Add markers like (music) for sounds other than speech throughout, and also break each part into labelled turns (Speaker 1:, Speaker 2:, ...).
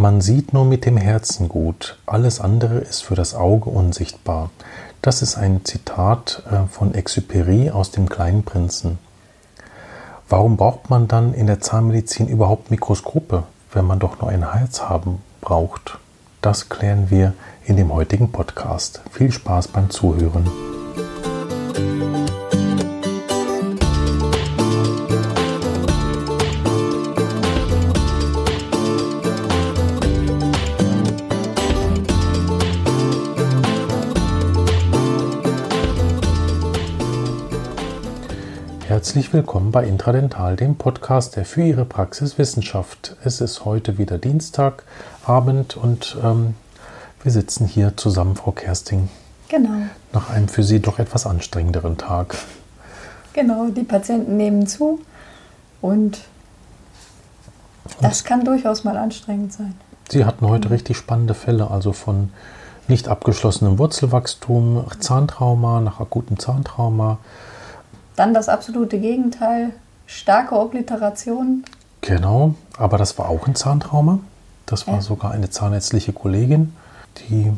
Speaker 1: Man sieht nur mit dem Herzen gut, alles andere ist für das Auge unsichtbar. Das ist ein Zitat äh, von Exupéry aus dem kleinen Prinzen. Warum braucht man dann in der Zahnmedizin überhaupt Mikroskope, wenn man doch nur ein Herz haben braucht? Das klären wir in dem heutigen Podcast. Viel Spaß beim Zuhören. Herzlich willkommen bei Intradental, dem Podcast, der für Ihre Praxis Wissenschaft. Es ist heute wieder Dienstagabend und ähm, wir sitzen hier zusammen, Frau Kersting.
Speaker 2: Genau.
Speaker 1: Nach einem für Sie doch etwas anstrengenderen Tag.
Speaker 2: Genau, die Patienten nehmen zu und das kann durchaus mal anstrengend sein.
Speaker 1: Sie hatten heute richtig spannende Fälle, also von nicht abgeschlossenem Wurzelwachstum, Zahntrauma nach akutem Zahntrauma
Speaker 2: dann das absolute Gegenteil, starke Obliteration.
Speaker 1: Genau, aber das war auch ein Zahntrauma. Das war ja. sogar eine zahnärztliche Kollegin, die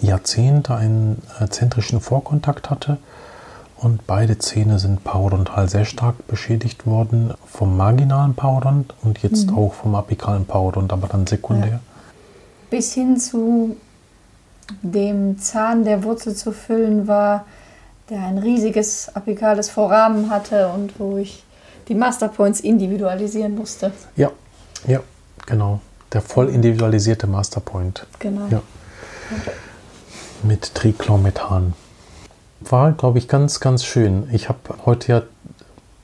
Speaker 1: Jahrzehnte einen äh, zentrischen Vorkontakt hatte. Und beide Zähne sind parodontal sehr stark beschädigt worden, vom marginalen Parodont und jetzt mhm. auch vom apikalen Parodont, aber dann sekundär. Ja.
Speaker 2: Bis hin zu dem Zahn der Wurzel zu füllen war der ein riesiges apikales Vorrahmen hatte und wo ich die Masterpoints individualisieren musste.
Speaker 1: Ja, ja, genau. Der voll individualisierte Masterpoint.
Speaker 2: Genau.
Speaker 1: Ja. Mit Triclomethan. War, glaube ich, ganz, ganz schön. Ich habe heute ja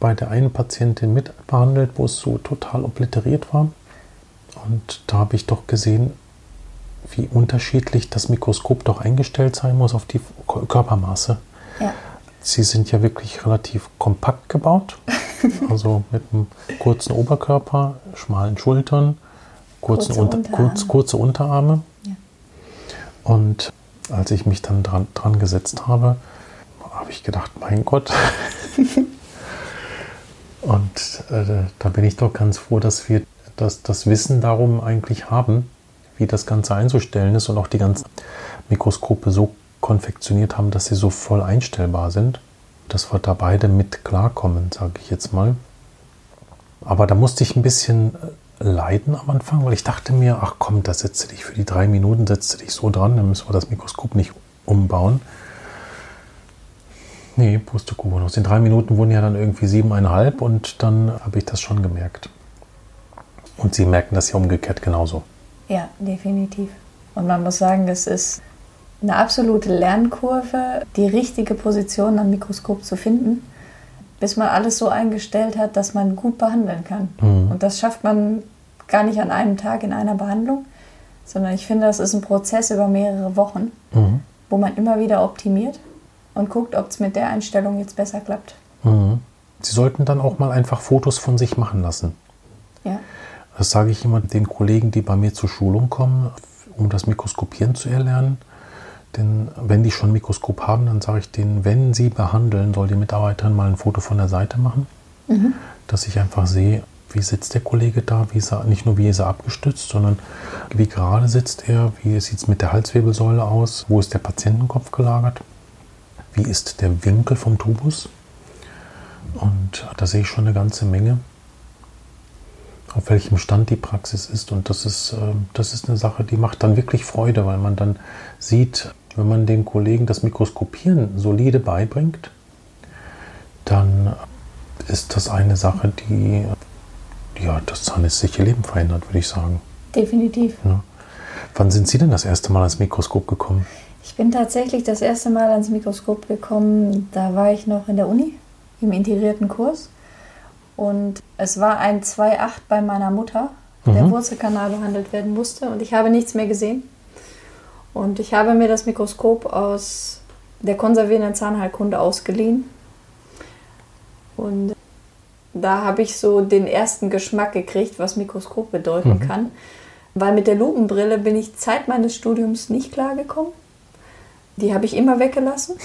Speaker 1: bei der einen Patientin mit behandelt, wo es so total obliteriert war. Und da habe ich doch gesehen, wie unterschiedlich das Mikroskop doch eingestellt sein muss auf die Körpermaße.
Speaker 2: Ja.
Speaker 1: Sie sind ja wirklich relativ kompakt gebaut, (laughs) also mit einem kurzen Oberkörper, schmalen Schultern, kurzen kurze, Unter Unterarme. Kurz, kurze Unterarme. Ja. Und als ich mich dann dran, dran gesetzt habe, habe ich gedacht, mein Gott. (laughs) Und äh, da bin ich doch ganz froh, dass wir das, das Wissen darum eigentlich haben, wie das Ganze einzustellen ist und auch die ganzen Mikroskope so konfektioniert haben, dass sie so voll einstellbar sind, dass wir da beide mit klarkommen, sage ich jetzt mal. Aber da musste ich ein bisschen äh, leiden am Anfang, weil ich dachte mir, ach komm, da setze dich für die drei Minuten, setze dich so dran, dann müssen wir das Mikroskop nicht umbauen. Nee, Pustekuchen. Aus den drei Minuten wurden ja dann irgendwie siebeneinhalb und dann habe ich das schon gemerkt. Und Sie merken das ja umgekehrt genauso.
Speaker 2: Ja, definitiv. Und man muss sagen, es ist eine absolute Lernkurve, die richtige Position am Mikroskop zu finden, bis man alles so eingestellt hat, dass man gut behandeln kann. Mhm. Und das schafft man gar nicht an einem Tag in einer Behandlung, sondern ich finde, das ist ein Prozess über mehrere Wochen, mhm. wo man immer wieder optimiert und guckt, ob es mit der Einstellung jetzt besser klappt.
Speaker 1: Mhm. Sie sollten dann auch mal einfach Fotos von sich machen lassen.
Speaker 2: Ja.
Speaker 1: Das sage ich immer den Kollegen, die bei mir zur Schulung kommen, um das Mikroskopieren zu erlernen. Denn wenn die schon ein Mikroskop haben, dann sage ich denen, wenn sie behandeln, soll die Mitarbeiterin mal ein Foto von der Seite machen, mhm. dass ich einfach sehe, wie sitzt der Kollege da, wie ist er, nicht nur wie ist er abgestützt, sondern wie gerade sitzt er, wie sieht es mit der Halswirbelsäule aus, wo ist der Patientenkopf gelagert, wie ist der Winkel vom Tubus. Und da sehe ich schon eine ganze Menge, auf welchem Stand die Praxis ist. Und das ist, ähm, das ist eine Sache, die macht dann wirklich Freude, weil man dann sieht, wenn man den Kollegen das Mikroskopieren solide beibringt, dann ist das eine Sache, die ja, das zahnärztliche Leben verändert, würde ich sagen.
Speaker 2: Definitiv. Ja.
Speaker 1: Wann sind Sie denn das erste Mal ans Mikroskop gekommen?
Speaker 2: Ich bin tatsächlich das erste Mal ans Mikroskop gekommen, da war ich noch in der Uni im integrierten Kurs. Und es war ein 2,8 bei meiner Mutter, der mhm. Wurzelkanal behandelt werden musste. Und ich habe nichts mehr gesehen. Und ich habe mir das Mikroskop aus der konservierenden Zahnheilkunde ausgeliehen. Und da habe ich so den ersten Geschmack gekriegt, was Mikroskop bedeuten mhm. kann. Weil mit der Lupenbrille bin ich Zeit meines Studiums nicht klargekommen. Die habe ich immer weggelassen.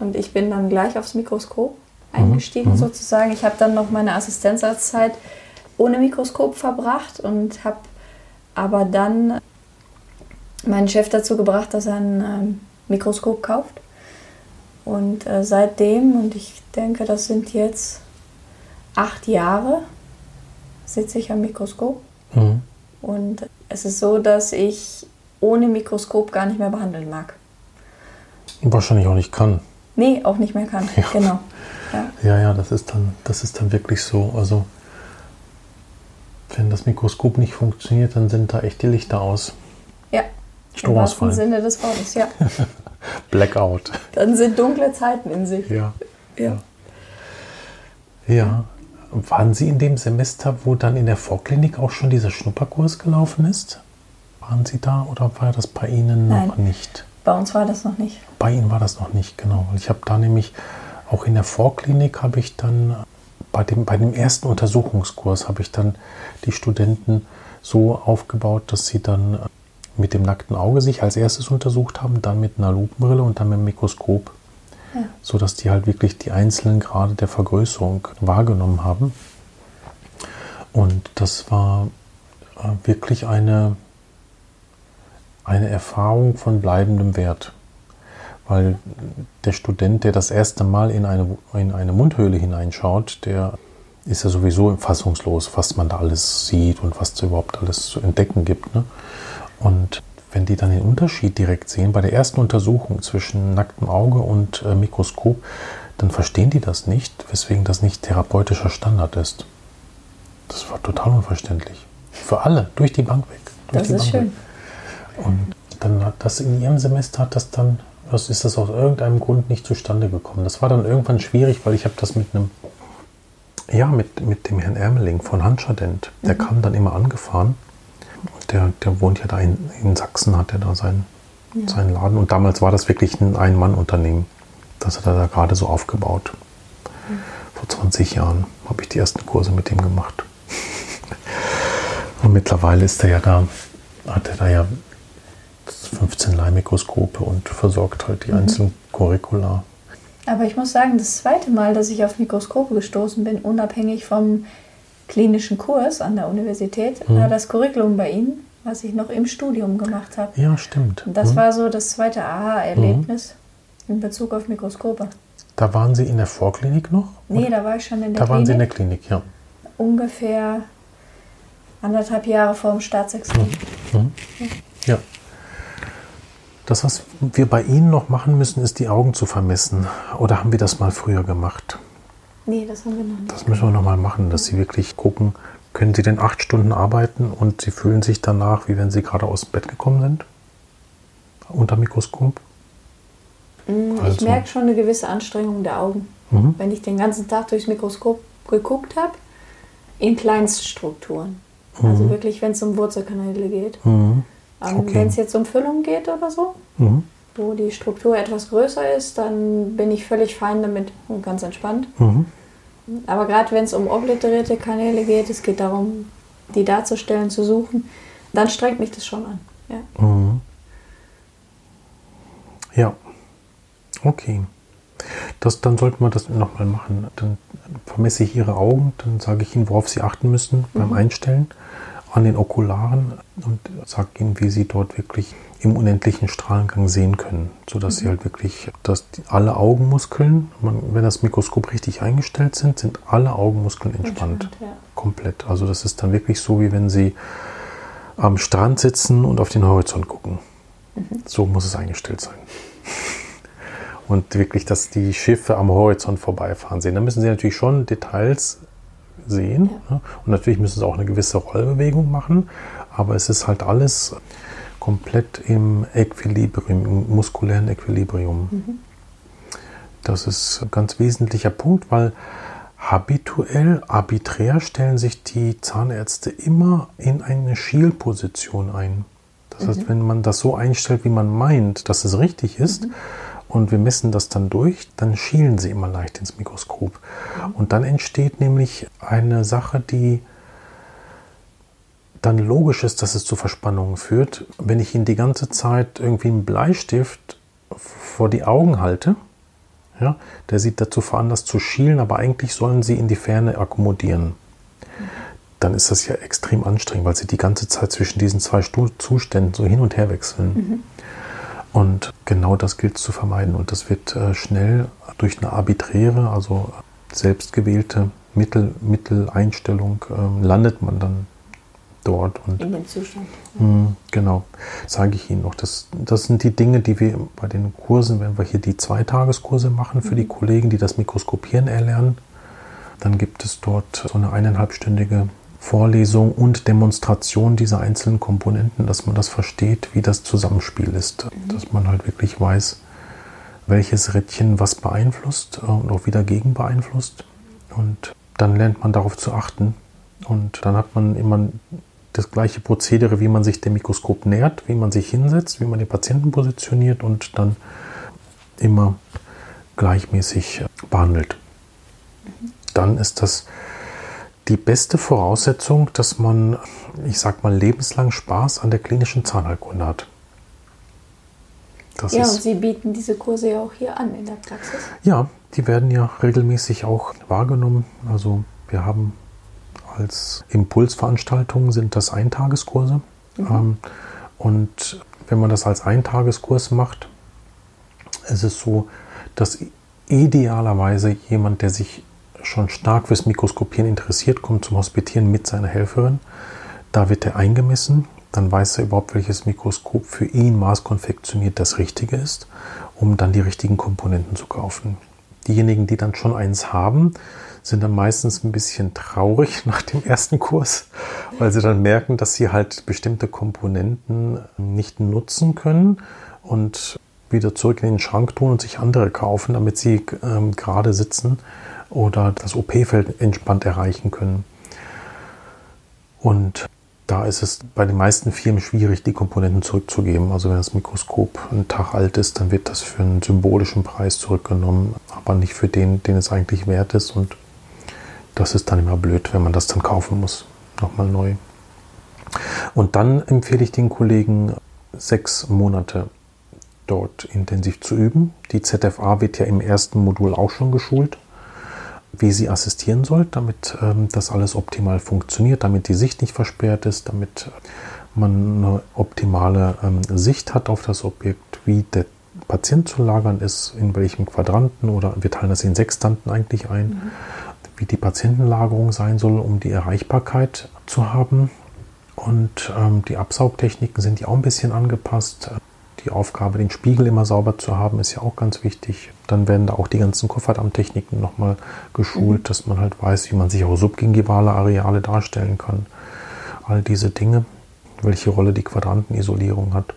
Speaker 2: Und ich bin dann gleich aufs Mikroskop eingestiegen mhm. sozusagen. Ich habe dann noch meine Assistenzarztzeit ohne Mikroskop verbracht und habe aber dann meinen Chef dazu gebracht, dass er ein ähm, Mikroskop kauft. Und äh, seitdem, und ich denke, das sind jetzt acht Jahre, sitze ich am Mikroskop. Mhm. Und es ist so, dass ich ohne Mikroskop gar nicht mehr behandeln mag.
Speaker 1: Wahrscheinlich auch nicht kann.
Speaker 2: Nee, auch nicht mehr kann. (laughs) Ja. Genau.
Speaker 1: Ja. ja, ja, das ist dann, das ist dann wirklich so. Also wenn das Mikroskop nicht funktioniert, dann sind da echt die Lichter aus.
Speaker 2: Ja.
Speaker 1: Stromausfall.
Speaker 2: Im Sinne des Wortes, ja. (laughs)
Speaker 1: Blackout.
Speaker 2: Dann sind dunkle Zeiten in sich.
Speaker 1: Ja. Ja. Ja. Waren Sie in dem Semester, wo dann in der Vorklinik auch schon dieser Schnupperkurs gelaufen ist? Waren Sie da oder war das bei Ihnen noch Nein, nicht?
Speaker 2: Bei uns war das noch nicht.
Speaker 1: Bei Ihnen war das noch nicht, genau. Ich habe da nämlich auch in der Vorklinik habe ich dann bei dem, bei dem ersten Untersuchungskurs habe ich dann die Studenten so aufgebaut, dass sie dann mit dem nackten Auge sich als erstes untersucht haben, dann mit einer Lupenbrille und dann mit dem Mikroskop, ja. sodass die halt wirklich die einzelnen Grade der Vergrößerung wahrgenommen haben. Und das war äh, wirklich eine, eine Erfahrung von bleibendem Wert. Weil der Student, der das erste Mal in eine, in eine Mundhöhle hineinschaut, der ist ja sowieso fassungslos, was man da alles sieht und was es überhaupt alles zu entdecken gibt. Ne? Und wenn die dann den Unterschied direkt sehen, bei der ersten Untersuchung zwischen nacktem Auge und äh, Mikroskop, dann verstehen die das nicht, weswegen das nicht therapeutischer Standard ist. Das war total unverständlich. Für alle, durch die Bank weg.
Speaker 2: das ist Bank schön.
Speaker 1: Weg. Und dann hat das in ihrem Semester hat das dann, was ist das aus irgendeinem Grund nicht zustande gekommen. Das war dann irgendwann schwierig, weil ich habe das mit einem, ja, mit, mit dem Herrn Ermeling von Hanschadent, der mhm. kam dann immer angefahren der, der wohnt ja da in, in Sachsen, hat er da seinen, ja. seinen Laden. Und damals war das wirklich ein Ein-Mann-Unternehmen. Das hat er da gerade so aufgebaut. Mhm. Vor 20 Jahren habe ich die ersten Kurse mit ihm gemacht. Und mittlerweile ist er ja da, hat er da ja 15 Leihmikroskope und versorgt halt die mhm. einzelnen Curricula.
Speaker 2: Aber ich muss sagen, das zweite Mal, dass ich auf Mikroskope gestoßen bin, unabhängig vom klinischen Kurs an der Universität, mhm. war das Curriculum bei Ihnen, was ich noch im Studium gemacht habe.
Speaker 1: Ja, stimmt.
Speaker 2: Das mhm. war so das zweite Aha-Erlebnis mhm. in Bezug auf Mikroskope.
Speaker 1: Da waren Sie in der Vorklinik noch?
Speaker 2: Nee, da war ich schon in der
Speaker 1: da Klinik. Da waren Sie in der Klinik, ja.
Speaker 2: Ungefähr anderthalb Jahre vor dem Staatsexamen.
Speaker 1: Mhm. mhm. Ja. Das, was wir bei Ihnen noch machen müssen, ist die Augen zu vermessen. Oder haben wir das mal früher gemacht?
Speaker 2: Nee, das haben wir noch nicht.
Speaker 1: Das müssen wir nochmal machen, dass Sie wirklich gucken, können Sie denn acht Stunden arbeiten und Sie fühlen sich danach, wie wenn Sie gerade aus dem Bett gekommen sind? Unter Mikroskop?
Speaker 2: Ich also. merke schon eine gewisse Anstrengung der Augen. Mhm. Wenn ich den ganzen Tag durchs Mikroskop geguckt habe, in Kleinststrukturen. Also mhm. Also wirklich, wenn es um Wurzelkanäle geht. Mhm. Ähm, okay. Wenn es jetzt um Füllung geht oder so, mhm wo die Struktur etwas größer ist, dann bin ich völlig fein damit und ganz entspannt. Mhm. Aber gerade wenn es um obliterierte Kanäle geht, es geht darum, die darzustellen, zu suchen, dann strengt mich das schon an. Ja. Mhm.
Speaker 1: Ja. Okay. Das, dann sollten wir das nochmal machen. Dann vermesse ich Ihre Augen, dann sage ich Ihnen, worauf Sie achten müssen mhm. beim Einstellen an den Okularen und sage Ihnen, wie Sie dort wirklich im unendlichen Strahlengang sehen können, sodass mhm. sie halt wirklich, dass alle Augenmuskeln, man, wenn das Mikroskop richtig eingestellt sind, sind alle Augenmuskeln entspannt. entspannt ja. Komplett. Also das ist dann wirklich so, wie wenn sie am Strand sitzen und auf den Horizont gucken. Mhm. So muss es eingestellt sein. Und wirklich, dass die Schiffe am Horizont vorbeifahren sehen. Da müssen sie natürlich schon Details sehen. Ja. Und natürlich müssen sie auch eine gewisse Rollbewegung machen. Aber es ist halt alles komplett im Equilibrium, im muskulären Equilibrium. Mhm. Das ist ein ganz wesentlicher Punkt, weil habituell, arbiträr stellen sich die Zahnärzte immer in eine Schielposition ein. Das mhm. heißt, wenn man das so einstellt, wie man meint, dass es richtig ist, mhm. Und wir messen das dann durch, dann schielen sie immer leicht ins Mikroskop. Und dann entsteht nämlich eine Sache, die dann logisch ist, dass es zu Verspannungen führt, wenn ich Ihnen die ganze Zeit irgendwie einen Bleistift vor die Augen halte. Ja, der sieht dazu veranlasst zu schielen, aber eigentlich sollen sie in die Ferne akkommodieren. dann ist das ja extrem anstrengend, weil sie die ganze Zeit zwischen diesen zwei Zuständen so hin und her wechseln. Mhm. Und genau das gilt zu vermeiden. Und das wird äh, schnell durch eine arbiträre, also selbstgewählte Mittel, Mitteleinstellung, äh, landet man dann dort. Und,
Speaker 2: In dem Zustand.
Speaker 1: Mh, genau, sage ich Ihnen noch. Das, das sind die Dinge, die wir bei den Kursen, wenn wir hier die Zweitageskurse machen für mhm. die Kollegen, die das Mikroskopieren erlernen, dann gibt es dort so eine eineinhalbstündige Vorlesung und Demonstration dieser einzelnen Komponenten, dass man das versteht, wie das Zusammenspiel ist. Mhm. Dass man halt wirklich weiß, welches Rädchen was beeinflusst und auch wieder gegen beeinflusst. Und dann lernt man darauf zu achten. Und dann hat man immer das gleiche Prozedere, wie man sich dem Mikroskop nähert, wie man sich hinsetzt, wie man den Patienten positioniert und dann immer gleichmäßig behandelt. Mhm dann ist das die beste Voraussetzung, dass man, ich sag mal, lebenslang Spaß an der klinischen Zahnheilkunde hat.
Speaker 2: Das ja, und Sie bieten diese Kurse ja auch hier an in der Praxis.
Speaker 1: Ja, die werden ja regelmäßig auch wahrgenommen. Also wir haben als Impulsveranstaltungen sind das Eintageskurse. Mhm. Ähm, und wenn man das als Eintageskurs macht, ist es so, dass idealerweise jemand, der sich schon stark fürs Mikroskopieren interessiert, kommt zum Hospitieren mit seiner Helferin. Da wird er eingemessen. Dann weiß er überhaupt, welches Mikroskop für ihn maßkonfektioniert das Richtige ist, um dann die richtigen Komponenten zu kaufen. Diejenigen, die dann schon eins haben, sind dann meistens ein bisschen traurig (laughs) nach dem ersten Kurs, weil sie dann merken, dass sie halt bestimmte Komponenten nicht nutzen können und wieder zurück in den Schrank tun und sich andere kaufen, damit sie ähm, gerade sitzen oder das OP-Feld entspannt erreichen können. Und da ist es bei den meisten Firmen schwierig, die Komponenten zurückzugeben. Also wenn das Mikroskop einen Tag alt ist, dann wird das für einen symbolischen Preis zurückgenommen, aber nicht für den, den es eigentlich wert ist. Und das ist dann immer blöd, wenn man das dann kaufen muss. Nochmal neu. Und dann empfehle ich den Kollegen, sechs Monate dort intensiv zu üben. Die ZFA wird ja im ersten Modul auch schon geschult wie sie assistieren soll, damit ähm, das alles optimal funktioniert, damit die Sicht nicht versperrt ist, damit man eine optimale ähm, Sicht hat auf das Objekt, wie der Patient zu lagern ist, in welchem Quadranten oder wir teilen das in Sextanten eigentlich ein, mhm. wie die Patientenlagerung sein soll, um die Erreichbarkeit zu haben. Und ähm, die Absaugtechniken sind ja auch ein bisschen angepasst die Aufgabe, den Spiegel immer sauber zu haben, ist ja auch ganz wichtig. Dann werden da auch die ganzen Kofferdammtechniken nochmal geschult, mhm. dass man halt weiß, wie man sich auch subgingivale Areale darstellen kann. All diese Dinge, welche Rolle die Quadrantenisolierung hat.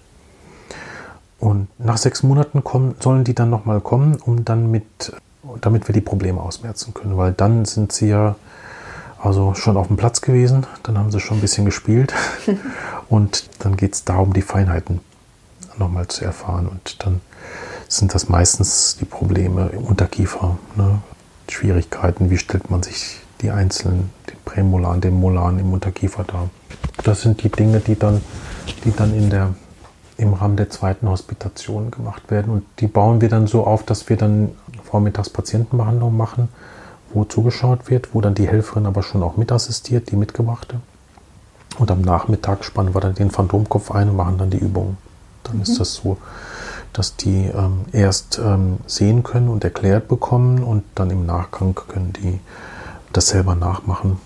Speaker 1: Und nach sechs Monaten kommen, sollen die dann nochmal kommen, um dann mit, damit wir die Probleme ausmerzen können. Weil dann sind sie ja also schon auf dem Platz gewesen, dann haben sie schon ein bisschen gespielt (laughs) und dann geht es darum, die Feinheiten nochmal zu erfahren. Und dann sind das meistens die Probleme im Unterkiefer, ne? Schwierigkeiten, wie stellt man sich die einzelnen, den Prämolaren, den Molaren im Unterkiefer dar. Das sind die Dinge, die dann, die dann in der, im Rahmen der zweiten Hospitation gemacht werden. Und die bauen wir dann so auf, dass wir dann vormittags Patientenbehandlung machen, wo zugeschaut wird, wo dann die Helferin aber schon auch mitassistiert, die mitgebrachte. Und am Nachmittag spannen wir dann den Phantomkopf ein und machen dann die Übungen. Dann mhm. ist das so, dass die ähm, erst ähm, sehen können und erklärt bekommen und dann im Nachgang können die das selber nachmachen.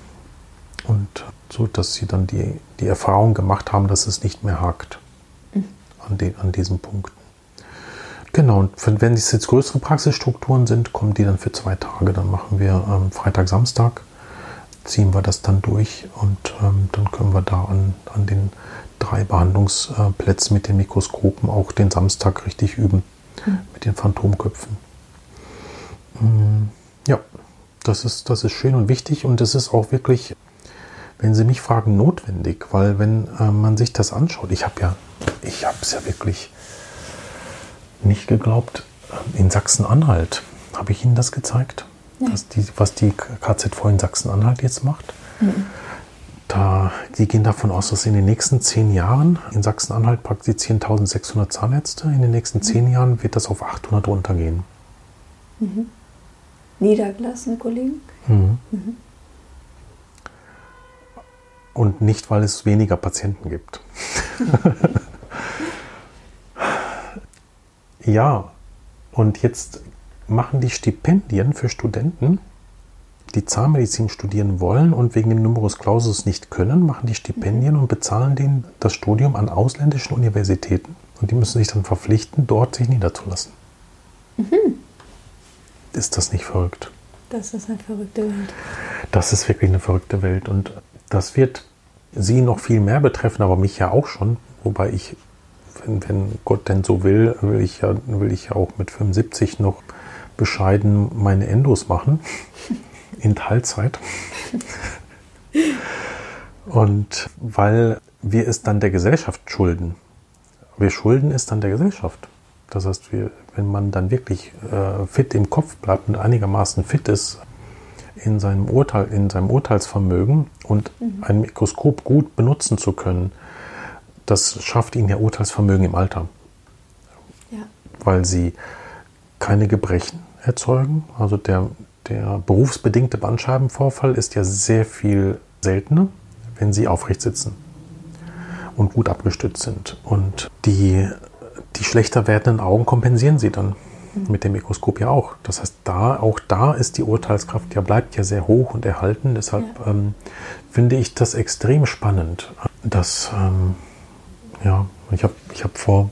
Speaker 1: Und so, dass sie dann die, die Erfahrung gemacht haben, dass es nicht mehr hakt mhm. an, den, an diesen Punkten. Genau, und wenn es jetzt größere Praxisstrukturen sind, kommen die dann für zwei Tage. Dann machen wir ähm, Freitag, Samstag, ziehen wir das dann durch und ähm, dann können wir da an, an den drei Behandlungsplätzen mit den Mikroskopen auch den Samstag richtig üben mhm. mit den Phantomköpfen. Mm, ja, das ist, das ist schön und wichtig und es ist auch wirklich, wenn Sie mich fragen, notwendig, weil wenn äh, man sich das anschaut, ich habe ja, ich habe es ja wirklich nicht geglaubt, in Sachsen-Anhalt, habe ich Ihnen das gezeigt, ja. die, was die KZV in Sachsen-Anhalt jetzt macht? Mhm. Da, die gehen davon aus, dass in den nächsten zehn Jahren in Sachsen-Anhalt praktizieren 1600 Zahnärzte. In den nächsten zehn mhm. Jahren wird das auf 800 runtergehen.
Speaker 2: Mhm. Niedergelassene Kollegen? Mhm. Mhm.
Speaker 1: Und nicht, weil es weniger Patienten gibt. (laughs) ja, und jetzt machen die Stipendien für Studenten, die Zahnmedizin studieren wollen und wegen dem Numerus Clausus nicht können, machen die Stipendien und bezahlen denen das Studium an ausländischen Universitäten. Und die müssen sich dann verpflichten, dort sich niederzulassen. Mhm. Ist das nicht verrückt?
Speaker 2: Das ist eine verrückte Welt.
Speaker 1: Das ist wirklich eine verrückte Welt. Und das wird Sie noch viel mehr betreffen, aber mich ja auch schon. Wobei ich, wenn, wenn Gott denn so will, will ich, ja, will ich ja auch mit 75 noch bescheiden meine Endos machen. (laughs) In Teilzeit. Und weil wir es dann der Gesellschaft schulden. Wir schulden es dann der Gesellschaft. Das heißt, wir, wenn man dann wirklich äh, fit im Kopf bleibt und einigermaßen fit ist in seinem Urteil, in seinem Urteilsvermögen und mhm. ein Mikroskop gut benutzen zu können, das schafft ihnen ja Urteilsvermögen im Alter. Ja. Weil sie keine Gebrechen erzeugen. Also der, der berufsbedingte Bandscheibenvorfall ist ja sehr viel seltener, wenn sie aufrecht sitzen und gut abgestützt sind. Und die die schlechter werdenden Augen kompensieren sie dann mhm. mit dem Mikroskop ja auch. Das heißt, da, auch da ist die Urteilskraft ja bleibt ja sehr hoch und erhalten. Deshalb ja. ähm, finde ich das extrem spannend. Dass, ähm, ja, ich habe ich hab vor,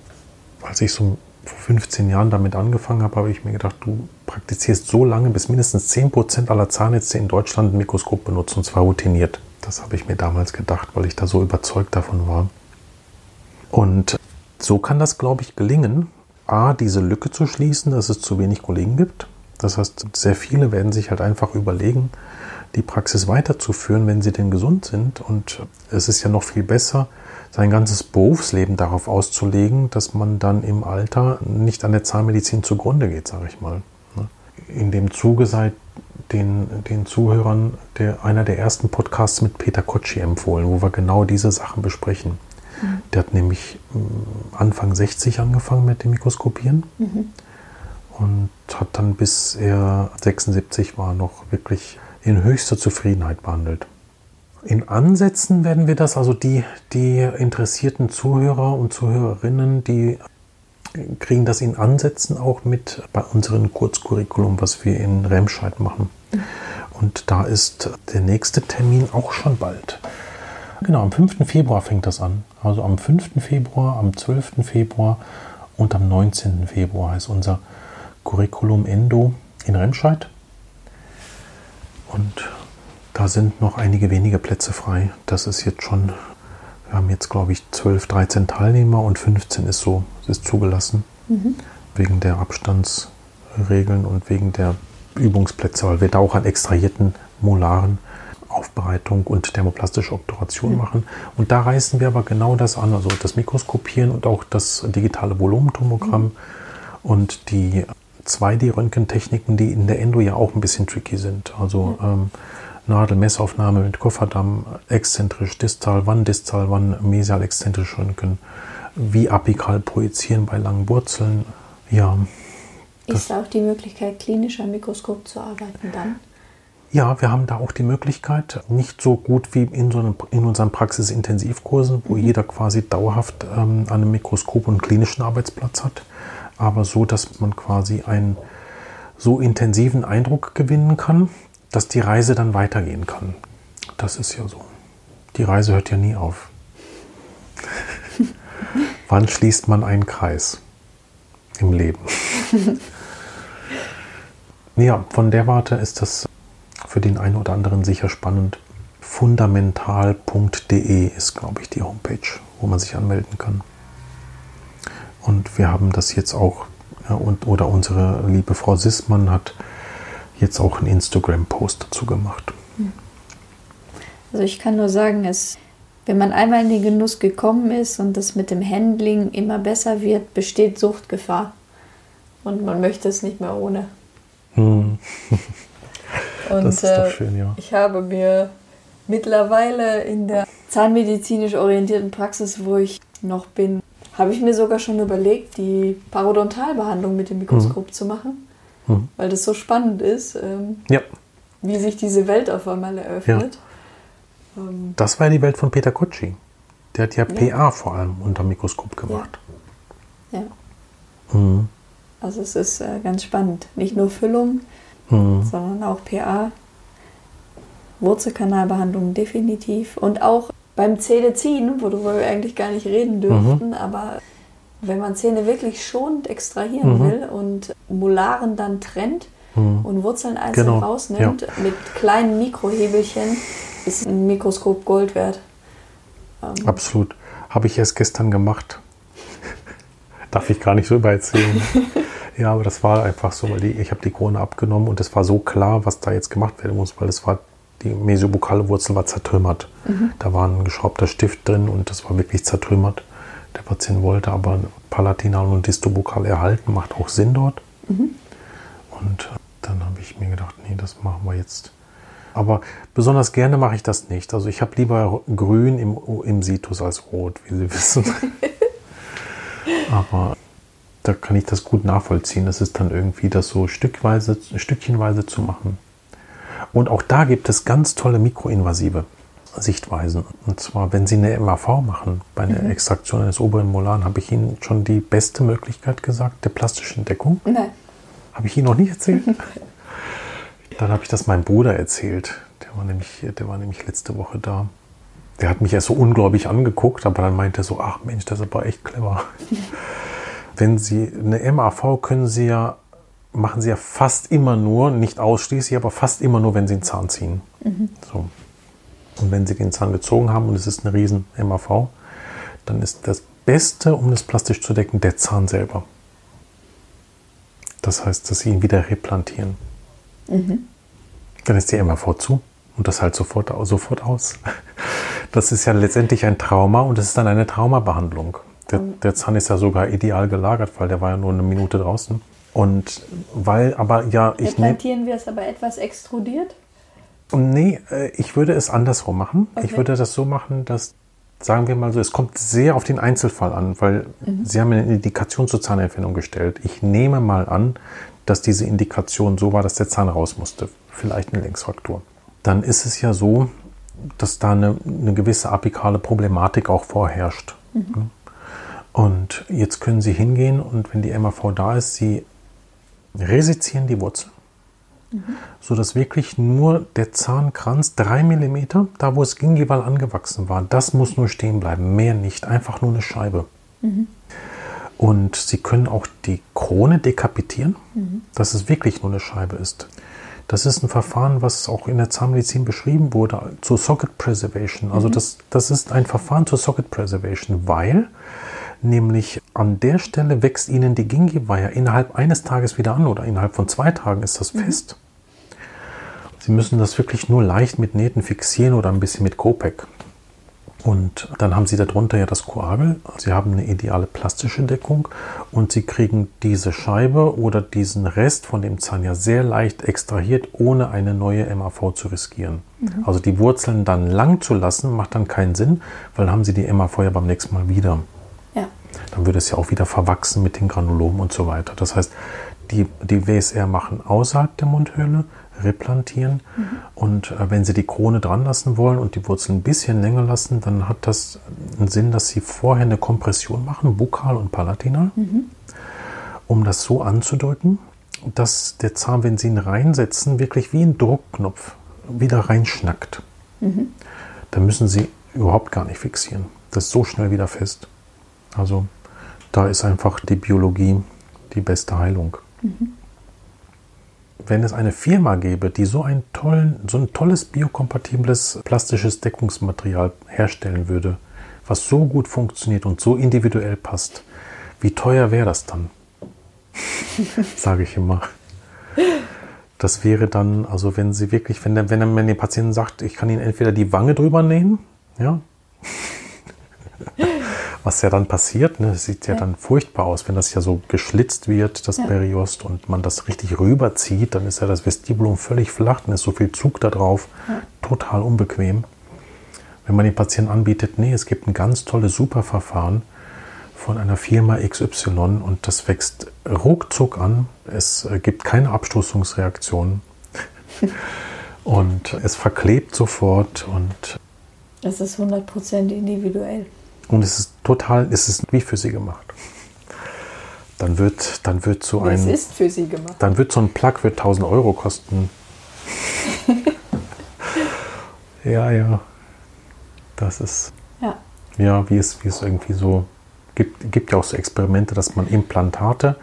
Speaker 1: als ich so vor 15 Jahren damit angefangen habe, habe ich mir gedacht, du praktizierst so lange, bis mindestens 10% aller Zahnärzte in Deutschland ein Mikroskop benutzen, und zwar routiniert. Das habe ich mir damals gedacht, weil ich da so überzeugt davon war. Und so kann das, glaube ich, gelingen, A, diese Lücke zu schließen, dass es zu wenig Kollegen gibt. Das heißt, sehr viele werden sich halt einfach überlegen, die Praxis weiterzuführen, wenn sie denn gesund sind. Und es ist ja noch viel besser, sein ganzes Berufsleben darauf auszulegen, dass man dann im Alter nicht an der Zahnmedizin zugrunde geht, sage ich mal. In dem Zuge sei den, den Zuhörern der, einer der ersten Podcasts mit Peter Kotschi empfohlen, wo wir genau diese Sachen besprechen. Mhm. Der hat nämlich mm, Anfang 60 angefangen mit dem Mikroskopieren mhm. und hat dann bis er 76 war noch wirklich in höchster Zufriedenheit behandelt. In Ansätzen werden wir das, also die, die interessierten Zuhörer und Zuhörerinnen, die kriegen das in Ansätzen auch mit bei unserem Kurzcurriculum, was wir in Remscheid machen. Und da ist der nächste Termin auch schon bald. Genau, am 5. Februar fängt das an. Also am 5. Februar, am 12. Februar und am 19. Februar ist unser Curriculum Endo in Remscheid. Und da sind noch einige wenige Plätze frei. Das ist jetzt schon, wir haben jetzt glaube ich 12, 13 Teilnehmer und 15 ist so, ist zugelassen. Mhm. Wegen der Abstandsregeln und wegen der Übungsplätze, weil wir da auch an extrahierten Molaren Aufbereitung und thermoplastische Obturation mhm. machen. Und da reißen wir aber genau das an, also das Mikroskopieren und auch das digitale Volumentomogramm mhm. und die 2D-Röntgentechniken, die in der Endo ja auch ein bisschen tricky sind. Also ähm, Nadelmessaufnahme mit Kofferdamm, exzentrisch distal, wann distal, wann mesial exzentrisch Röntgen, wie apikal projizieren bei langen Wurzeln. Ja.
Speaker 2: Ist auch die Möglichkeit, klinisch am Mikroskop zu arbeiten dann?
Speaker 1: Ja, wir haben da auch die Möglichkeit, nicht so gut wie in, so einem, in unseren Praxisintensivkursen, wo mhm. jeder quasi dauerhaft ähm, an einem Mikroskop und klinischen Arbeitsplatz hat, aber so, dass man quasi einen so intensiven Eindruck gewinnen kann, dass die Reise dann weitergehen kann. Das ist ja so. Die Reise hört ja nie auf. (laughs) Wann schließt man einen Kreis im Leben? (laughs) ja, von der Warte ist das für den einen oder anderen sicher spannend. Fundamental.de ist, glaube ich, die Homepage, wo man sich anmelden kann. Und wir haben das jetzt auch, oder unsere liebe Frau Sissmann hat jetzt auch einen Instagram-Post dazu gemacht.
Speaker 2: Also ich kann nur sagen, es, wenn man einmal in den Genuss gekommen ist und das mit dem Handling immer besser wird, besteht Suchtgefahr. Und man möchte es nicht mehr ohne. Hm. (laughs) Und das ist doch äh, schön, ja. ich habe mir mittlerweile in der zahnmedizinisch orientierten Praxis, wo ich noch bin, habe ich mir sogar schon überlegt, die Parodontalbehandlung mit dem Mikroskop mhm. zu machen, mhm. weil das so spannend ist, ähm, ja. wie sich diese Welt auf einmal eröffnet. Ja. Ähm,
Speaker 1: das war ja die Welt von Peter Kutschi. Der hat ja. PA vor allem unter Mikroskop gemacht.
Speaker 2: Ja. ja. Mhm. Also es ist äh, ganz spannend. Nicht nur Füllung, mhm. sondern auch PA. Wurzelkanalbehandlung definitiv. Und auch beim Zähneziehen, worüber wir eigentlich gar nicht reden dürften, mhm. aber wenn man Zähne wirklich schonend extrahieren mhm. will und Molaren dann trennt mhm. und Wurzeln einzeln genau. rausnimmt, ja. mit kleinen Mikrohebelchen, ist ein Mikroskop Gold wert.
Speaker 1: Ähm. Absolut. Habe ich erst gestern gemacht. (laughs) Darf ich gar nicht so übererzählen. (laughs) ja, aber das war einfach so, weil die, ich habe die Krone abgenommen und es war so klar, was da jetzt gemacht werden muss, weil es war die mesiobukale Wurzel war zertrümmert. Mhm. Da war ein geschraubter Stift drin und das war wirklich zertrümmert. Der Patient wollte aber Palatinal und Distobukal erhalten, macht auch Sinn dort. Mhm. Und dann habe ich mir gedacht, nee, das machen wir jetzt. Aber besonders gerne mache ich das nicht. Also ich habe lieber grün im, im Situs als rot, wie Sie wissen. (laughs) aber da kann ich das gut nachvollziehen. Das ist dann irgendwie das so stückweise, stückchenweise zu machen. Und auch da gibt es ganz tolle mikroinvasive Sichtweisen. Und zwar, wenn Sie eine MAV machen, bei einer mhm. Extraktion eines oberen Molaren, habe ich Ihnen schon die beste Möglichkeit gesagt, der plastischen Deckung.
Speaker 2: Nein.
Speaker 1: Habe ich Ihnen noch nicht erzählt? (laughs) Dann habe ich das meinem Bruder erzählt. Der war, nämlich, der war nämlich letzte Woche da. Der hat mich erst so ungläubig angeguckt, aber dann meinte er so, ach Mensch, das ist aber echt clever. (laughs) Wenn Sie eine MAV können Sie ja machen sie ja fast immer nur, nicht ausschließlich, aber fast immer nur, wenn sie einen Zahn ziehen. Mhm. So. Und wenn sie den Zahn gezogen haben und es ist eine riesen MAV, dann ist das Beste, um das plastisch zu decken, der Zahn selber. Das heißt, dass sie ihn wieder replantieren. Mhm. Dann ist die MAV zu und das halt sofort, sofort aus. Das ist ja letztendlich ein Trauma und es ist dann eine Traumabehandlung. Der, der Zahn ist ja sogar ideal gelagert, weil der war ja nur eine Minute draußen. Und weil aber ja,
Speaker 2: ich. Plantieren wir es aber etwas extrudiert?
Speaker 1: Nee, äh, ich würde es andersrum machen. Okay. Ich würde das so machen, dass, sagen wir mal so, es kommt sehr auf den Einzelfall an, weil mhm. Sie haben eine Indikation zur Zahnentfernung gestellt. Ich nehme mal an, dass diese Indikation so war, dass der Zahn raus musste. Vielleicht eine Längsfraktur. Dann ist es ja so, dass da eine, eine gewisse apikale Problematik auch vorherrscht. Mhm. Und jetzt können Sie hingehen und wenn die MAV da ist, Sie resizieren die Wurzel, mhm. sodass wirklich nur der Zahnkranz 3 mm, da wo es gingival angewachsen war, das muss nur stehen bleiben, mehr nicht, einfach nur eine Scheibe. Mhm. Und Sie können auch die Krone dekapitieren, mhm. dass es wirklich nur eine Scheibe ist. Das ist ein Verfahren, was auch in der Zahnmedizin beschrieben wurde, zur Socket Preservation. Also mhm. das, das ist ein Verfahren zur Socket Preservation, weil nämlich an der Stelle wächst Ihnen die Gingiva innerhalb eines Tages wieder an oder innerhalb von zwei Tagen ist das mhm. fest. Sie müssen das wirklich nur leicht mit Nähten fixieren oder ein bisschen mit Kopek. Und dann haben Sie darunter ja das Koagel. Sie haben eine ideale plastische Deckung und Sie kriegen diese Scheibe oder diesen Rest von dem Zahn ja sehr leicht extrahiert, ohne eine neue MAV zu riskieren. Mhm. Also die Wurzeln dann lang zu lassen, macht dann keinen Sinn, weil dann haben Sie die MAV ja beim nächsten Mal wieder dann würde es ja auch wieder verwachsen mit den Granulomen und so weiter. Das heißt, die, die WSR machen außerhalb der Mundhöhle, replantieren mhm. und äh, wenn Sie die Krone dran lassen wollen und die Wurzeln ein bisschen länger lassen, dann hat das einen Sinn, dass Sie vorher eine Kompression machen, bukal und palatinal, mhm. um das so anzudrücken, dass der Zahn, wenn Sie ihn reinsetzen, wirklich wie ein Druckknopf wieder reinschnackt. Mhm. Da müssen Sie überhaupt gar nicht fixieren. Das ist so schnell wieder fest. Also da ist einfach die Biologie die beste Heilung. Mhm. Wenn es eine Firma gäbe, die so ein, tollen, so ein tolles biokompatibles plastisches Deckungsmaterial herstellen würde, was so gut funktioniert und so individuell passt, wie teuer wäre das dann? (laughs) Sage ich immer. Das wäre dann, also wenn Sie wirklich, wenn der, wenn, wenn der Patient sagt, ich kann Ihnen entweder die Wange drüber nähen, ja, (laughs) was ja dann passiert, ne, sieht ja, ja, dann furchtbar aus, wenn das ja so geschlitzt wird, das ja. Periost, und man das richtig rüberzieht, dann ist ja das Vestibulum völlig flach, dann ist so viel Zug da drauf, ja. total unbequem. Wenn man den Patienten anbietet, nee, es gibt ein ganz tolles Superverfahren von einer Firma XY und das wächst ruckzuck an, es äh, gibt keine Abstoßungsreaktion (laughs) und es verklebt sofort und
Speaker 2: Es ist 100% individuell.
Speaker 1: Und es ist total, es ist wie für sie gemacht. Dann wird, dann wird so ein.
Speaker 2: Es ist für sie gemacht.
Speaker 1: Dann wird so ein Plug wird 1000 Euro kosten. (laughs) ja, ja. Das ist.
Speaker 2: Ja.
Speaker 1: Ja, wie es, wie es irgendwie so gibt, gibt ja auch so Experimente, dass man Implantate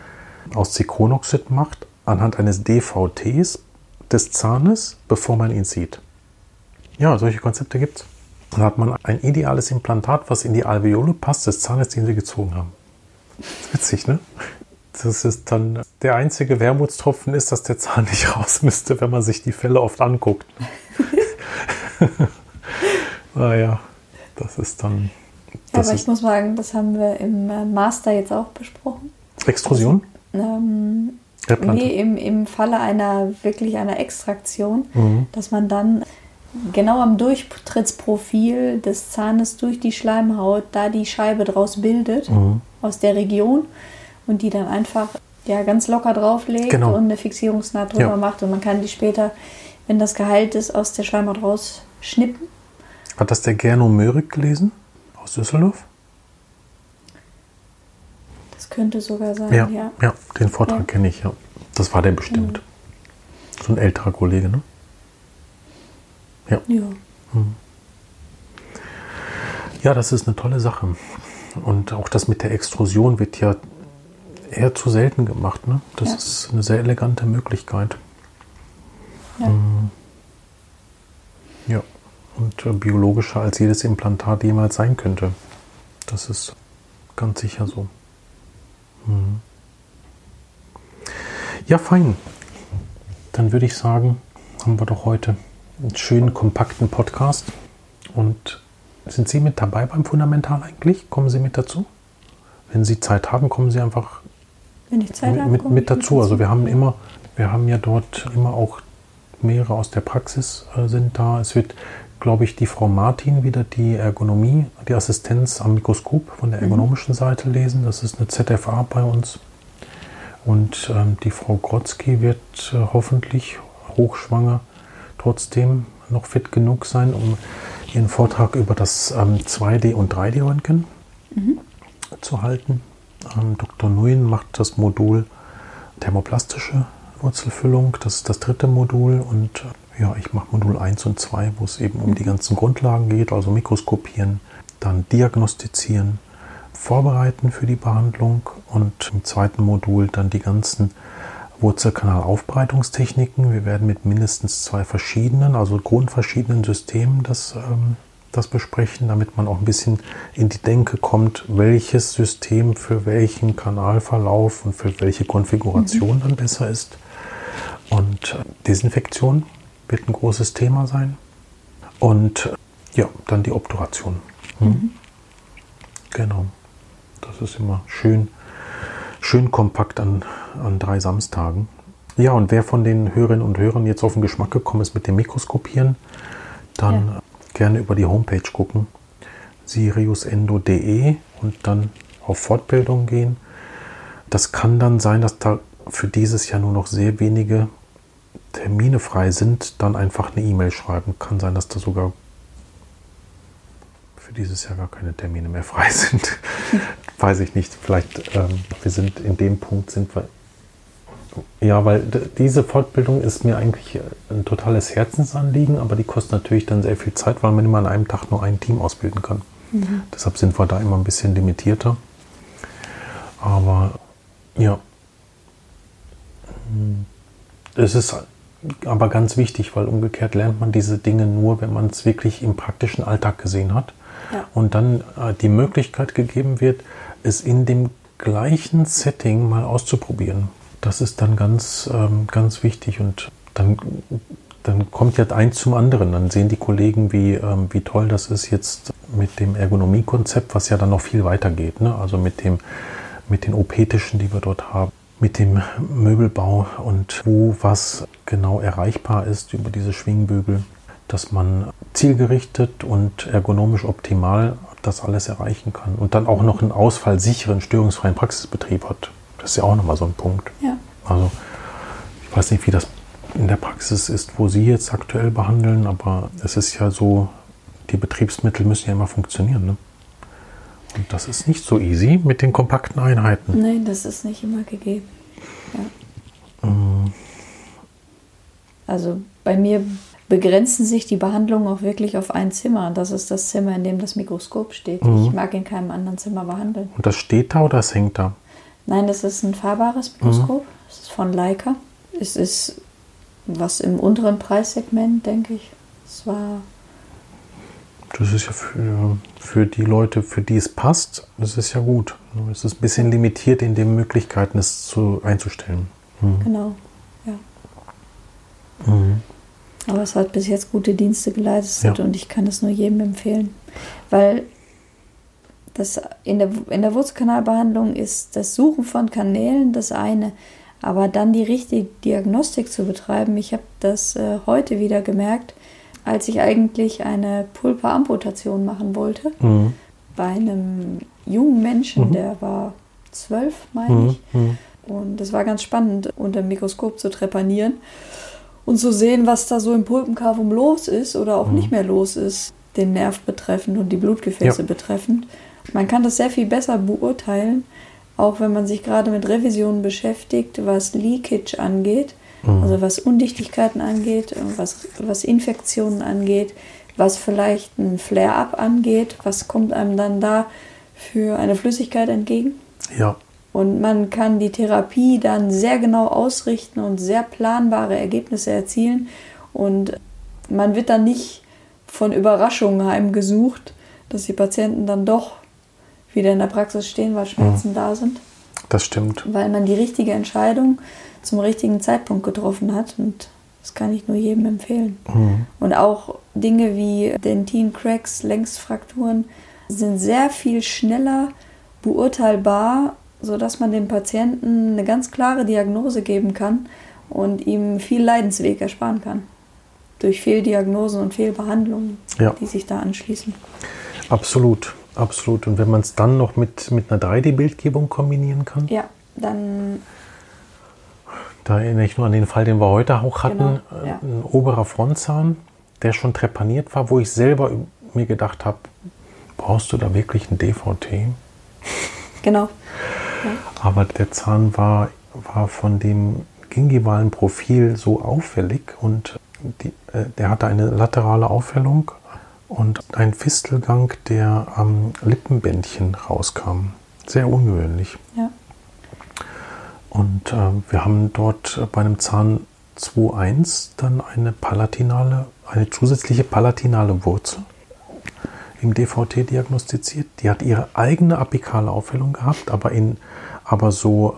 Speaker 1: aus Zirkonoxid macht anhand eines DVTs des Zahnes, bevor man ihn sieht. Ja, solche Konzepte gibt es. Dann hat man ein ideales Implantat, was in die Alveole passt, des Zahnes, den sie gezogen haben. Witzig, ne? Das ist dann der einzige Wermutstropfen ist, dass der Zahn nicht raus müsste, wenn man sich die Fälle oft anguckt. (laughs) naja, das ist dann.
Speaker 2: Das Aber ich muss sagen, das haben wir im äh, Master jetzt auch besprochen.
Speaker 1: Extrusion?
Speaker 2: Also, ähm, nee, im, im Falle einer wirklich einer Extraktion, mhm. dass man dann genau am Durchtrittsprofil des Zahnes durch die Schleimhaut da die Scheibe draus bildet mhm. aus der Region und die dann einfach ja, ganz locker drauflegt genau. und eine Fixierungsnaht drüber ja. macht und man kann die später, wenn das geheilt ist, aus der Schleimhaut rausschnippen.
Speaker 1: Hat das der Gerno Möhrig gelesen aus Düsseldorf?
Speaker 2: Das könnte sogar sein,
Speaker 1: ja.
Speaker 2: Ja,
Speaker 1: ja den Vortrag kenne ich, ja. Das war der bestimmt. Mhm. So ein älterer Kollege, ne? Ja. Ja. Hm. ja, das ist eine tolle Sache. Und auch das mit der Extrusion wird ja eher zu selten gemacht. Ne? Das ja. ist eine sehr elegante Möglichkeit. Ja. Hm. ja. Und äh, biologischer als jedes Implantat jemals sein könnte. Das ist ganz sicher so. Hm. Ja, fein. Dann würde ich sagen, haben wir doch heute einen schönen, kompakten Podcast. Und sind Sie mit dabei beim Fundamental eigentlich? Kommen Sie mit dazu? Wenn Sie Zeit haben, kommen Sie einfach mit, mit, mit dazu. Also wir haben immer, wir haben ja dort immer auch mehrere aus der Praxis äh, sind da. Es wird, glaube ich, die Frau Martin wieder die Ergonomie, die Assistenz am Mikroskop von der mhm. ergonomischen mhm. Seite lesen. Das ist eine ZFA bei uns. Und ähm, die Frau Grotzky wird äh, hoffentlich hochschwanger trotzdem noch fit genug sein, um ihren Vortrag über das ähm, 2D- und 3D-Röntgen mhm. zu halten. Ähm, Dr. Nguyen macht das Modul thermoplastische Wurzelfüllung, das ist das dritte Modul und äh, ja, ich mache Modul 1 und 2, wo es eben um die ganzen Grundlagen geht, also Mikroskopieren, dann diagnostizieren, vorbereiten für die Behandlung und im zweiten Modul dann die ganzen Wurzelkanalaufbreitungstechniken. Wir werden mit mindestens zwei verschiedenen, also grundverschiedenen Systemen das, ähm, das besprechen, damit man auch ein bisschen in die Denke kommt, welches System für welchen Kanalverlauf und für welche Konfiguration mhm. dann besser ist. Und äh, Desinfektion wird ein großes Thema sein. Und äh, ja, dann die Obturation. Hm? Mhm. Genau. Das ist immer schön schön kompakt an, an drei Samstagen. Ja, und wer von den Hörerinnen und Hörern jetzt auf den Geschmack gekommen ist mit dem Mikroskopieren, dann ja. gerne über die Homepage gucken, siriusendo.de und dann auf Fortbildung gehen. Das kann dann sein, dass da für dieses Jahr nur noch sehr wenige Termine frei sind, dann einfach eine E-Mail schreiben. Kann sein, dass da sogar dieses Jahr gar keine Termine mehr frei (laughs) sind. Weiß ich nicht. Vielleicht, ähm, wir sind in dem Punkt, sind wir. Ja, weil diese Fortbildung ist mir eigentlich ein totales Herzensanliegen, aber die kostet natürlich dann sehr viel Zeit, weil man immer an einem Tag nur ein Team ausbilden kann. Mhm. Deshalb sind wir da immer ein bisschen limitierter. Aber ja, es ist aber ganz wichtig, weil umgekehrt lernt man diese Dinge nur, wenn man es wirklich im praktischen Alltag gesehen hat und dann äh, die Möglichkeit gegeben wird, es in dem gleichen Setting mal auszuprobieren. Das ist dann ganz, ähm, ganz wichtig und dann, dann kommt ja eins zum anderen. Dann sehen die Kollegen, wie, ähm, wie toll das ist jetzt mit dem Ergonomiekonzept, was ja dann noch viel weiter geht. Ne? Also mit, dem, mit den OP-Tischen, die wir dort haben, mit dem Möbelbau und wo was genau erreichbar ist über diese Schwingbügel dass man zielgerichtet und ergonomisch optimal das alles erreichen kann und dann auch noch einen ausfallsicheren, störungsfreien Praxisbetrieb hat. Das ist ja auch nochmal so ein Punkt.
Speaker 2: Ja.
Speaker 1: Also ich weiß nicht, wie das in der Praxis ist, wo Sie jetzt aktuell behandeln, aber es ist ja so, die Betriebsmittel müssen ja immer funktionieren. Ne? Und das ist nicht so easy mit den kompakten Einheiten.
Speaker 2: Nein, das ist nicht immer gegeben. Ja. Mm. Also bei mir begrenzen sich die Behandlungen auch wirklich auf ein Zimmer. Das ist das Zimmer, in dem das Mikroskop steht. Mhm. Ich mag in keinem anderen Zimmer behandeln.
Speaker 1: Und das steht da oder das hängt da?
Speaker 2: Nein, das ist ein fahrbares Mikroskop. Mhm. Das ist von Leica. Es ist was im unteren Preissegment, denke ich. Es war.
Speaker 1: Das ist ja für, für die Leute, für die es passt, das ist ja gut. Es ist ein bisschen limitiert in den Möglichkeiten, es zu, einzustellen.
Speaker 2: Mhm. Genau, ja. Mhm. Aber es hat bis jetzt gute Dienste geleistet ja. und ich kann es nur jedem empfehlen. Weil das in der, in der Wurzelkanalbehandlung ist das Suchen von Kanälen das eine, aber dann die richtige Diagnostik zu betreiben, ich habe das äh, heute wieder gemerkt, als ich eigentlich eine Pulperamputation machen wollte, mhm. bei einem jungen Menschen, mhm. der war zwölf, meine mhm. ich. Mhm. Und es war ganz spannend, unter dem Mikroskop zu trepanieren und zu sehen, was da so im Pulpenkavum los ist oder auch mhm. nicht mehr los ist, den Nerv betreffend und die Blutgefäße ja. betreffend. Man kann das sehr viel besser beurteilen, auch wenn man sich gerade mit Revisionen beschäftigt, was Leakage angeht, mhm. also was Undichtigkeiten angeht, was, was Infektionen angeht, was vielleicht ein Flare-up angeht, was kommt einem dann da für eine Flüssigkeit entgegen.
Speaker 1: Ja.
Speaker 2: Und man kann die Therapie dann sehr genau ausrichten und sehr planbare Ergebnisse erzielen. Und man wird dann nicht von Überraschungen heimgesucht, dass die Patienten dann doch wieder in der Praxis stehen, weil Schmerzen mhm. da sind.
Speaker 1: Das stimmt.
Speaker 2: Weil man die richtige Entscheidung zum richtigen Zeitpunkt getroffen hat. Und das kann ich nur jedem empfehlen. Mhm. Und auch Dinge wie Dentin, Cracks, Längsfrakturen sind sehr viel schneller beurteilbar sodass man dem Patienten eine ganz klare Diagnose geben kann und ihm viel Leidensweg ersparen kann. Durch Fehldiagnosen und Fehlbehandlungen, ja. die sich da anschließen.
Speaker 1: Absolut, absolut. Und wenn man es dann noch mit, mit einer 3D-Bildgebung kombinieren kann?
Speaker 2: Ja, dann.
Speaker 1: Da erinnere ich nur an den Fall, den wir heute auch hatten. Genau, ja. Ein oberer Frontzahn, der schon trepaniert war, wo ich selber mir gedacht habe, brauchst du da wirklich ein DVT?
Speaker 2: Genau.
Speaker 1: Aber der Zahn war, war von dem gingivalen Profil so auffällig und die, äh, der hatte eine laterale Aufhellung und einen Fistelgang, der am Lippenbändchen rauskam. Sehr ungewöhnlich.
Speaker 2: Ja.
Speaker 1: Und äh, wir haben dort bei einem Zahn 2.1 dann eine palatinale, eine zusätzliche palatinale Wurzel im DVT diagnostiziert. Die hat ihre eigene apikale Aufhellung gehabt, aber, in, aber so,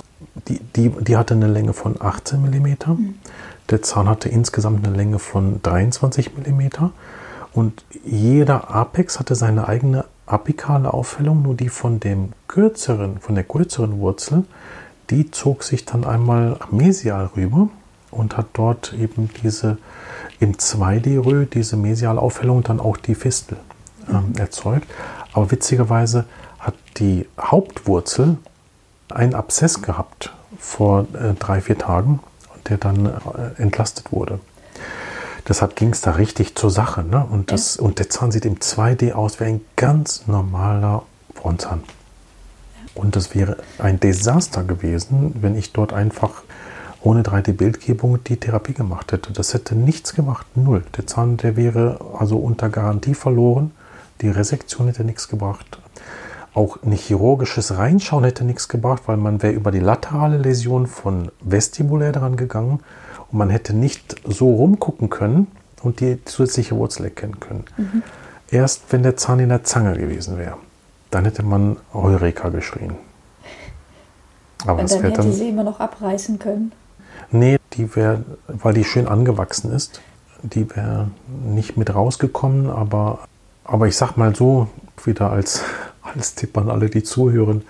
Speaker 1: die, die, die hatte eine Länge von 18 mm. Mhm. Der Zahn hatte insgesamt eine Länge von 23 mm. Und jeder Apex hatte seine eigene apikale Aufhellung, nur die von dem kürzeren, von der kürzeren Wurzel, die zog sich dann einmal mesial rüber und hat dort eben diese im 2D-Rö, diese mesiale Aufhellung, dann auch die Fistel ähm, erzeugt. Aber witzigerweise hat die Hauptwurzel einen Abszess gehabt vor äh, drei, vier Tagen, der dann äh, entlastet wurde. Deshalb ging es da richtig zur Sache. Ne? Und, das, ja. und der Zahn sieht im 2D aus wie ein ganz normaler Frontzahn. Und das wäre ein Desaster gewesen, wenn ich dort einfach ohne 3D-Bildgebung die Therapie gemacht hätte. Das hätte nichts gemacht, null. Der Zahn, der wäre also unter Garantie verloren. Die Resektion hätte nichts gebracht. Auch nicht chirurgisches Reinschauen hätte nichts gebracht, weil man wäre über die laterale Läsion von vestibulär dran gegangen und man hätte nicht so rumgucken können und die zusätzliche Wurzel erkennen können. Mhm. Erst wenn der Zahn in der Zange gewesen wäre, dann hätte man Heureka geschrien.
Speaker 2: Aber und dann hätte dann, sie immer noch abreißen können.
Speaker 1: Nee, die wäre, weil die schön angewachsen ist, die wäre nicht mit rausgekommen, aber aber ich sag mal so, wieder als, als Tipp an alle, die zuhören,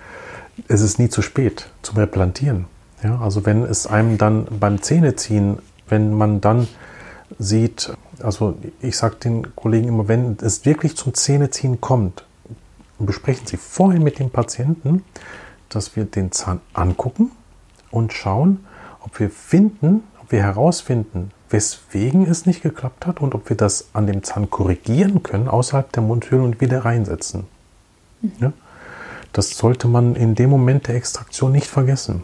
Speaker 1: es ist nie zu spät zum Replantieren. Ja, also wenn es einem dann beim Zähneziehen, wenn man dann sieht, also ich sage den Kollegen immer, wenn es wirklich zum Zähneziehen kommt, besprechen Sie vorher mit dem Patienten, dass wir den Zahn angucken und schauen, ob wir finden, ob wir herausfinden, weswegen es nicht geklappt hat und ob wir das an dem Zahn korrigieren können, außerhalb der Mundhöhle und wieder reinsetzen. Mhm. Ja? Das sollte man in dem Moment der Extraktion nicht vergessen.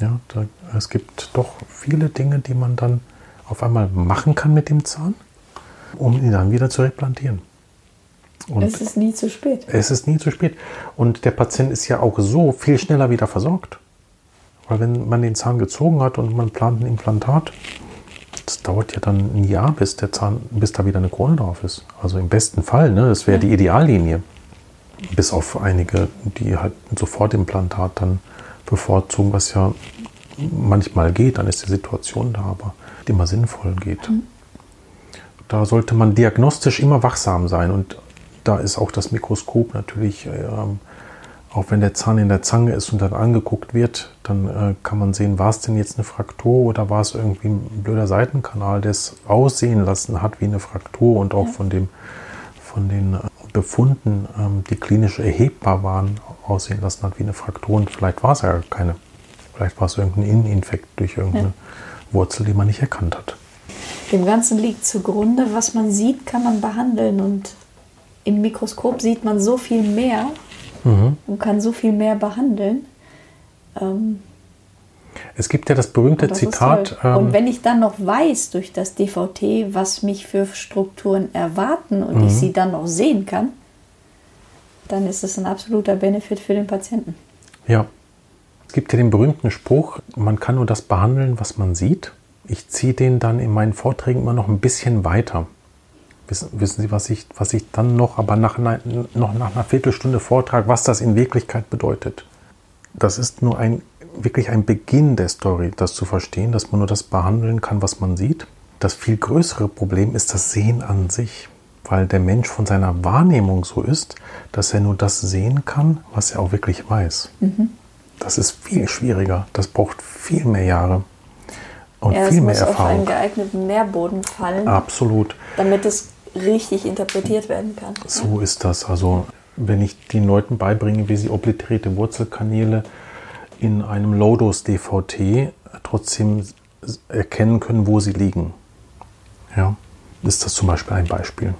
Speaker 1: Ja, da, es gibt doch viele Dinge, die man dann auf einmal machen kann mit dem Zahn, um ihn dann wieder zu replantieren.
Speaker 2: Und es ist nie zu spät.
Speaker 1: Es ist nie zu spät. Und der Patient ist ja auch so viel schneller wieder versorgt. Weil wenn man den Zahn gezogen hat und man plant ein Implantat, das dauert ja dann ein Jahr, bis der Zahn, bis da wieder eine Krone drauf ist. Also im besten Fall, ne? Das wäre ja. die Ideallinie. Bis auf einige, die halt sofort Implantat dann bevorzugen, was ja manchmal geht, dann ist die Situation da, aber immer sinnvoll geht. Mhm. Da sollte man diagnostisch immer wachsam sein und da ist auch das Mikroskop natürlich, ähm, auch wenn der Zahn in der Zange ist und dann angeguckt wird, dann äh, kann man sehen, war es denn jetzt eine Fraktur oder war es irgendwie ein blöder Seitenkanal, der es aussehen lassen hat wie eine Fraktur und auch ja. von, dem, von den äh, Befunden, ähm, die klinisch erhebbar waren, aussehen lassen hat wie eine Fraktur und vielleicht war es ja keine. Vielleicht war es irgendein Inneninfekt durch irgendeine ja. Wurzel, die man nicht erkannt hat.
Speaker 2: Dem Ganzen liegt zugrunde, was man sieht, kann man behandeln und im Mikroskop sieht man so viel mehr mhm. und kann so viel mehr behandeln. Ähm,
Speaker 1: es gibt ja das berühmte das Zitat.
Speaker 2: Ähm, und wenn ich dann noch weiß durch das DVT, was mich für Strukturen erwarten und mhm. ich sie dann noch sehen kann, dann ist es ein absoluter Benefit für den Patienten.
Speaker 1: Ja. Es gibt ja den berühmten Spruch, man kann nur das behandeln, was man sieht. Ich ziehe den dann in meinen Vorträgen immer noch ein bisschen weiter. Wissen, wissen Sie, was ich, was ich dann noch, aber nach, noch nach einer Viertelstunde Vortrag, was das in Wirklichkeit bedeutet? Das ist nur ein, wirklich ein Beginn der Story, das zu verstehen, dass man nur das behandeln kann, was man sieht. Das viel größere Problem ist das Sehen an sich, weil der Mensch von seiner Wahrnehmung so ist, dass er nur das sehen kann, was er auch wirklich weiß. Mhm. Das ist viel schwieriger. Das braucht viel mehr Jahre und ja, viel mehr Erfahrung. Es muss auf einen
Speaker 2: geeigneten Nährboden fallen.
Speaker 1: Absolut.
Speaker 2: Damit es richtig interpretiert werden kann.
Speaker 1: So ist das. Also wenn ich den Leuten beibringe, wie sie obliterierte Wurzelkanäle in einem Low-Dose-DVT trotzdem erkennen können, wo sie liegen. Ja, ist das zum Beispiel ein Beispiel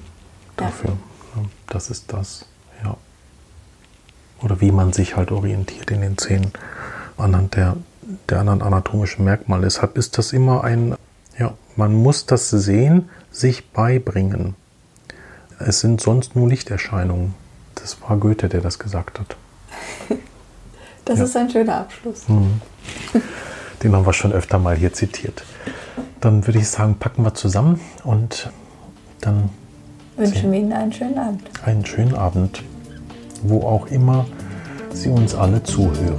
Speaker 1: dafür. Ja. Das ist das. Ja. Oder wie man sich halt orientiert in den Zähnen anhand der, der anderen anatomischen Merkmale. Deshalb ist das immer ein, ja, man muss das Sehen sich beibringen. Es sind sonst nur Lichterscheinungen. Das war Goethe, der das gesagt hat.
Speaker 2: Das ja. ist ein schöner Abschluss. Mhm.
Speaker 1: Den haben wir schon öfter mal hier zitiert. Dann würde ich sagen, packen wir zusammen und dann
Speaker 2: wünschen wir Ihnen einen schönen Abend.
Speaker 1: Einen schönen Abend, wo auch immer Sie uns alle zuhören.